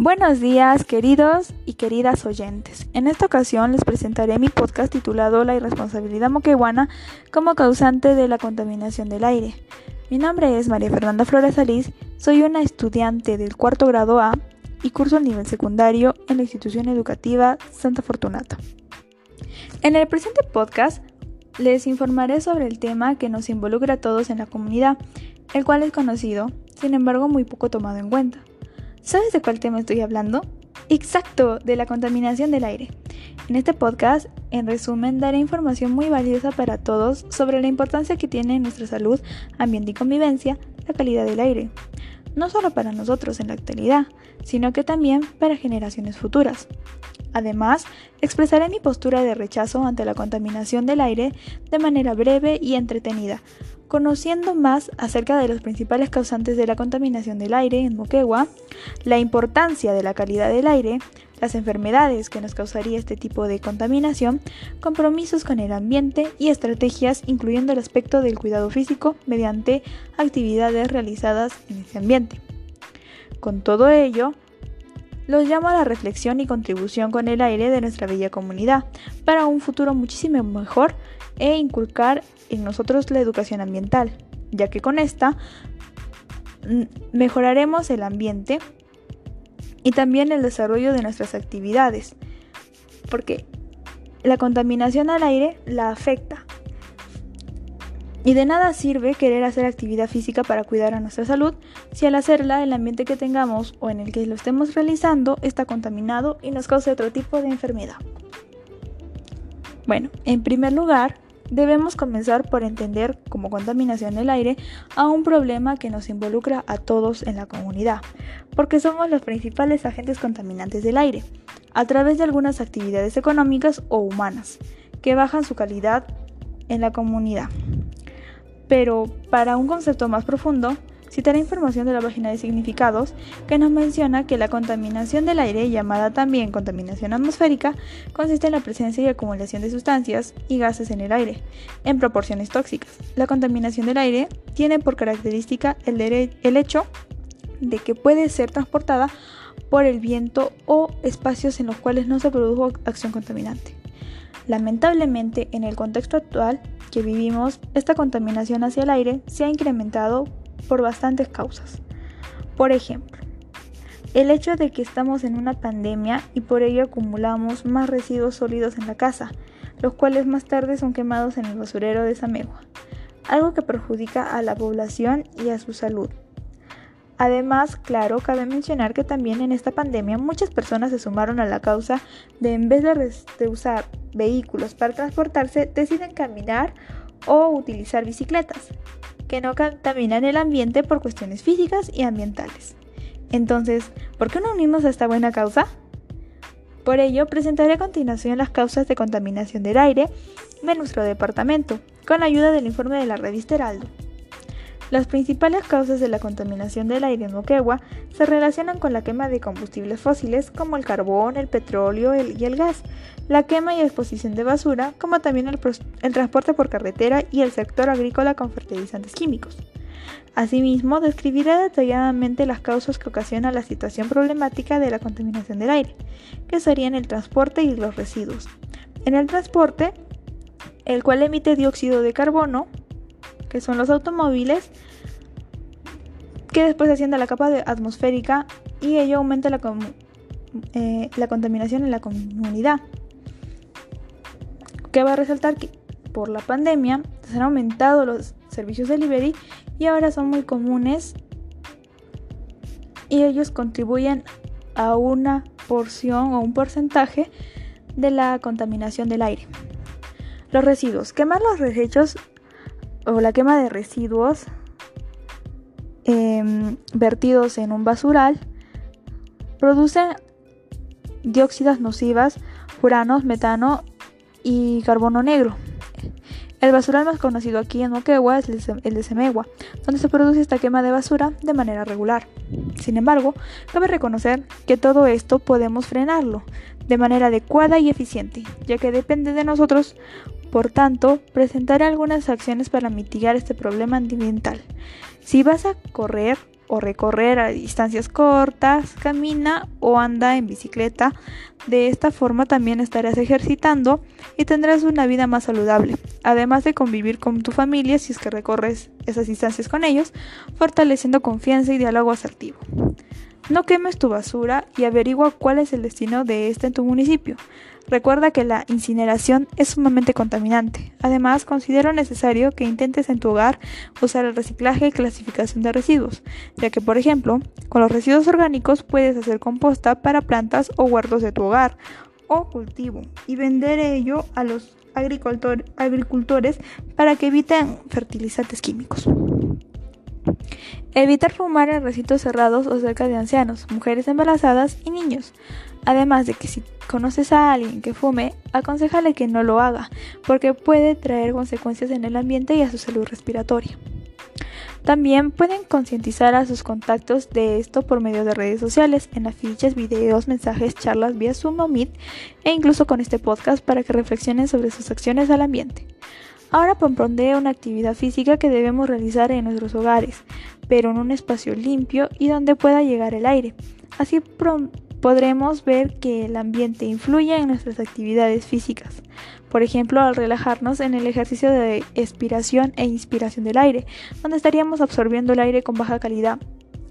Buenos días, queridos y queridas oyentes. En esta ocasión les presentaré mi podcast titulado La irresponsabilidad moqueguana como causante de la contaminación del aire. Mi nombre es María Fernanda Flores Salís, soy una estudiante del cuarto grado A y curso el nivel secundario en la institución educativa Santa Fortunata. En el presente podcast les informaré sobre el tema que nos involucra a todos en la comunidad, el cual es conocido, sin embargo muy poco tomado en cuenta. ¿Sabes de cuál tema estoy hablando? Exacto, de la contaminación del aire. En este podcast, en resumen, daré información muy valiosa para todos sobre la importancia que tiene en nuestra salud, ambiente y convivencia la calidad del aire. No solo para nosotros en la actualidad, sino que también para generaciones futuras. Además, expresaré mi postura de rechazo ante la contaminación del aire de manera breve y entretenida, conociendo más acerca de los principales causantes de la contaminación del aire en Moquegua, la importancia de la calidad del aire, las enfermedades que nos causaría este tipo de contaminación, compromisos con el ambiente y estrategias incluyendo el aspecto del cuidado físico mediante actividades realizadas en ese ambiente. Con todo ello, los llamo a la reflexión y contribución con el aire de nuestra bella comunidad para un futuro muchísimo mejor e inculcar en nosotros la educación ambiental, ya que con esta mejoraremos el ambiente y también el desarrollo de nuestras actividades, porque la contaminación al aire la afecta. Y de nada sirve querer hacer actividad física para cuidar a nuestra salud si al hacerla el ambiente que tengamos o en el que lo estemos realizando está contaminado y nos causa otro tipo de enfermedad. Bueno, en primer lugar, Debemos comenzar por entender como contaminación del aire a un problema que nos involucra a todos en la comunidad, porque somos los principales agentes contaminantes del aire, a través de algunas actividades económicas o humanas, que bajan su calidad en la comunidad. Pero para un concepto más profundo, citaré información de la página de significados que nos menciona que la contaminación del aire, llamada también contaminación atmosférica, consiste en la presencia y acumulación de sustancias y gases en el aire, en proporciones tóxicas. La contaminación del aire tiene por característica el hecho de que puede ser transportada por el viento o espacios en los cuales no se produjo acción contaminante. Lamentablemente, en el contexto actual que vivimos, esta contaminación hacia el aire se ha incrementado por bastantes causas. Por ejemplo, el hecho de que estamos en una pandemia y por ello acumulamos más residuos sólidos en la casa, los cuales más tarde son quemados en el basurero de Samegua, algo que perjudica a la población y a su salud. Además, claro, cabe mencionar que también en esta pandemia muchas personas se sumaron a la causa de en vez de, usar vehículos para transportarse, deciden caminar o utilizar bicicletas, que no contaminan el ambiente por cuestiones físicas y ambientales. Entonces, ¿por qué no unimos a esta buena causa? Por ello, presentaré a continuación las causas de contaminación del aire de nuestro departamento, con ayuda del informe de la revista Heraldo. Las principales causas de la contaminación del aire en Moquegua se relacionan con la quema de combustibles fósiles como el carbón, el petróleo y el gas, la quema y exposición de basura, como también el, transporte por carretera y el sector agrícola con fertilizantes químicos. Asimismo, describiré detalladamente las causas que ocasionan la situación problemática de la contaminación del aire, que serían el transporte y los residuos. En el transporte, el cual emite dióxido de carbono, que son los automóviles, que después asciende a la capa atmosférica y ello aumenta la, eh, la contaminación en la comunidad. Que va a resaltar que por la pandemia se han aumentado los servicios delivery y ahora son muy comunes y ellos contribuyen a una porción o un porcentaje de la contaminación del aire. Los residuos. Quemar los desechos o la quema de residuos em, vertidos en un basural producen dióxidas nocivas, furanos, metano y carbono negro. El basural más conocido aquí en Moquegua es el de Semegua, donde se produce esta quema de basura de manera regular. Sin embargo, cabe reconocer que todo esto podemos frenarlo de manera adecuada y eficiente, ya que depende de nosotros por tanto, presentaré algunas acciones para mitigar este problema ambiental. Si vas a correr o recorrer a distancias cortas, camina o anda en bicicleta. De esta forma también estarás ejercitando y tendrás una vida más saludable, además de convivir con tu familia si es que recorres esas distancias con ellos, fortaleciendo confianza y diálogo asertivo. No quemes tu basura y averigua cuál es el destino de esta en tu municipio. Recuerda que la incineración es sumamente contaminante. Además, considero necesario que intentes en tu hogar usar el reciclaje y clasificación de residuos, ya que, por ejemplo, con los residuos orgánicos puedes hacer composta para plantas o huertos de tu hogar o cultivo y vender ello a los agricultores para que eviten fertilizantes químicos. Evitar fumar en recintos cerrados o cerca de ancianos, mujeres embarazadas y niños. Además de que si conoces a alguien que fume, aconsejale que no lo haga, porque puede traer consecuencias en el ambiente y a su salud respiratoria. También pueden concientizar a sus contactos de esto por medio de redes sociales, en afiches, videos, mensajes, charlas vía Zoom o Meet e incluso con este podcast para que reflexionen sobre sus acciones al ambiente. Ahora propondré una actividad física que debemos realizar en nuestros hogares, pero en un espacio limpio y donde pueda llegar el aire. Así podremos ver que el ambiente influye en nuestras actividades físicas. Por ejemplo, al relajarnos en el ejercicio de expiración e inspiración del aire, donde estaríamos absorbiendo el aire con baja calidad,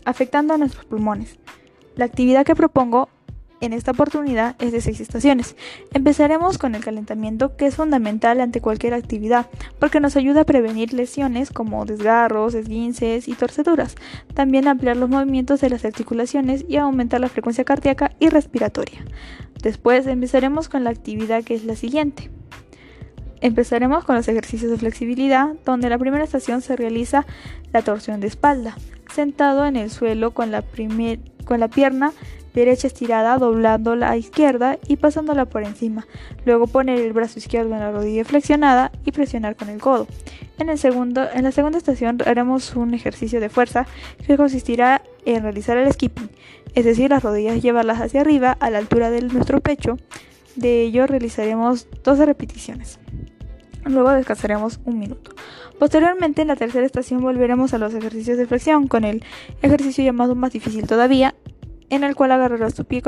afectando a nuestros pulmones. La actividad que propongo en esta oportunidad es de seis estaciones. Empezaremos con el calentamiento que es fundamental ante cualquier actividad porque nos ayuda a prevenir lesiones como desgarros, esguinces y torceduras. También ampliar los movimientos de las articulaciones y aumentar la frecuencia cardíaca y respiratoria. Después empezaremos con la actividad que es la siguiente. Empezaremos con los ejercicios de flexibilidad, donde la primera estación se realiza la torsión de espalda, sentado en el suelo con la, con la pierna derecha estirada, doblando la izquierda y pasándola por encima. Luego poner el brazo izquierdo en la rodilla flexionada y presionar con el codo. En, el segundo, en la segunda estación haremos un ejercicio de fuerza que consistirá en realizar el skipping, es decir, las rodillas llevarlas hacia arriba a la altura de nuestro pecho. De ello realizaremos 12 repeticiones. Luego descansaremos un minuto. Posteriormente, en la tercera estación volveremos a los ejercicios de flexión con el ejercicio llamado más difícil todavía, en el cual agarrarás tu pie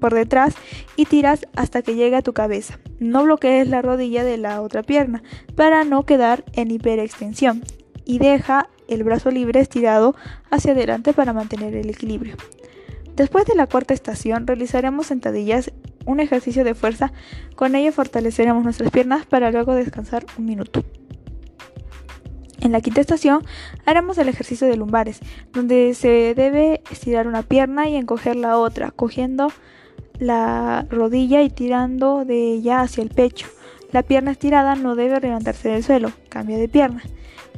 por detrás y tiras hasta que llegue a tu cabeza. No bloquees la rodilla de la otra pierna para no quedar en hiperextensión y deja el brazo libre estirado hacia adelante para mantener el equilibrio. Después de la cuarta estación realizaremos sentadillas, un ejercicio de fuerza, con ello fortaleceremos nuestras piernas para luego descansar un minuto. En la quinta estación haremos el ejercicio de lumbares, donde se debe estirar una pierna y encoger la otra, cogiendo la rodilla y tirando de ella hacia el pecho. La pierna estirada no debe levantarse del suelo, cambia de pierna.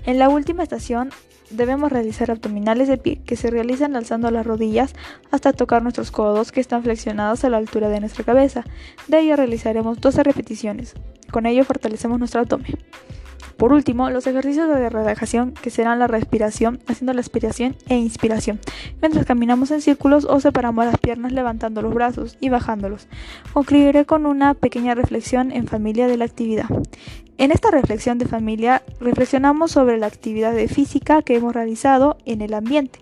En la última estación debemos realizar abdominales de pie que se realizan alzando las rodillas hasta tocar nuestros codos que están flexionados a la altura de nuestra cabeza. De ello realizaremos 12 repeticiones. Con ello fortalecemos nuestro abdomen. Por último, los ejercicios de relajación que serán la respiración, haciendo la aspiración e inspiración, mientras caminamos en círculos o separamos las piernas levantando los brazos y bajándolos. Concluiré con una pequeña reflexión en familia de la actividad. En esta reflexión de familia reflexionamos sobre la actividad de física que hemos realizado en el ambiente,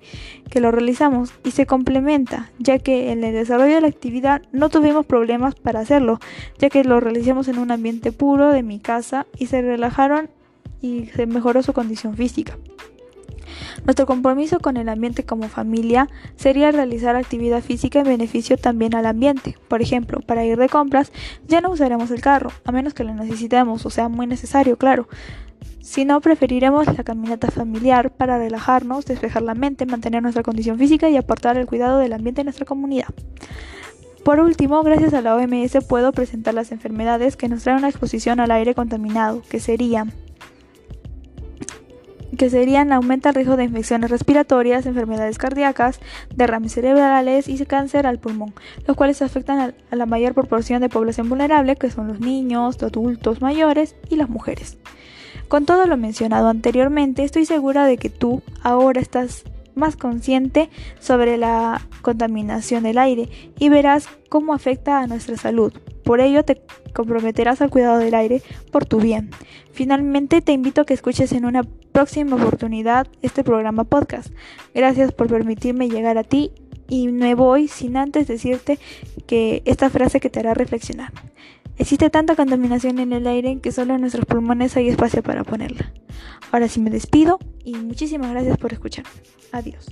que lo realizamos y se complementa, ya que en el desarrollo de la actividad no tuvimos problemas para hacerlo, ya que lo realizamos en un ambiente puro de mi casa y se relajaron y se mejoró su condición física. Nuestro compromiso con el ambiente como familia sería realizar actividad física en beneficio también al ambiente. Por ejemplo, para ir de compras ya no usaremos el carro, a menos que lo necesitemos o sea muy necesario, claro. Si no, preferiremos la caminata familiar para relajarnos, despejar la mente, mantener nuestra condición física y aportar el cuidado del ambiente en nuestra comunidad. Por último, gracias a la OMS puedo presentar las enfermedades que nos traen una exposición al aire contaminado, que serían que serían aumenta el riesgo de infecciones respiratorias, enfermedades cardíacas, derrames cerebrales y cáncer al pulmón, los cuales afectan a la mayor proporción de población vulnerable, que son los niños, los adultos mayores y las mujeres. Con todo lo mencionado anteriormente, estoy segura de que tú ahora estás más consciente sobre la contaminación del aire y verás cómo afecta a nuestra salud. Por ello te comprometerás al cuidado del aire por tu bien. Finalmente te invito a que escuches en una próxima oportunidad este programa podcast. Gracias por permitirme llegar a ti y me voy sin antes decirte que esta frase que te hará reflexionar. Existe tanta contaminación en el aire que solo en nuestros pulmones hay espacio para ponerla. Ahora sí me despido y muchísimas gracias por escuchar. Adiós.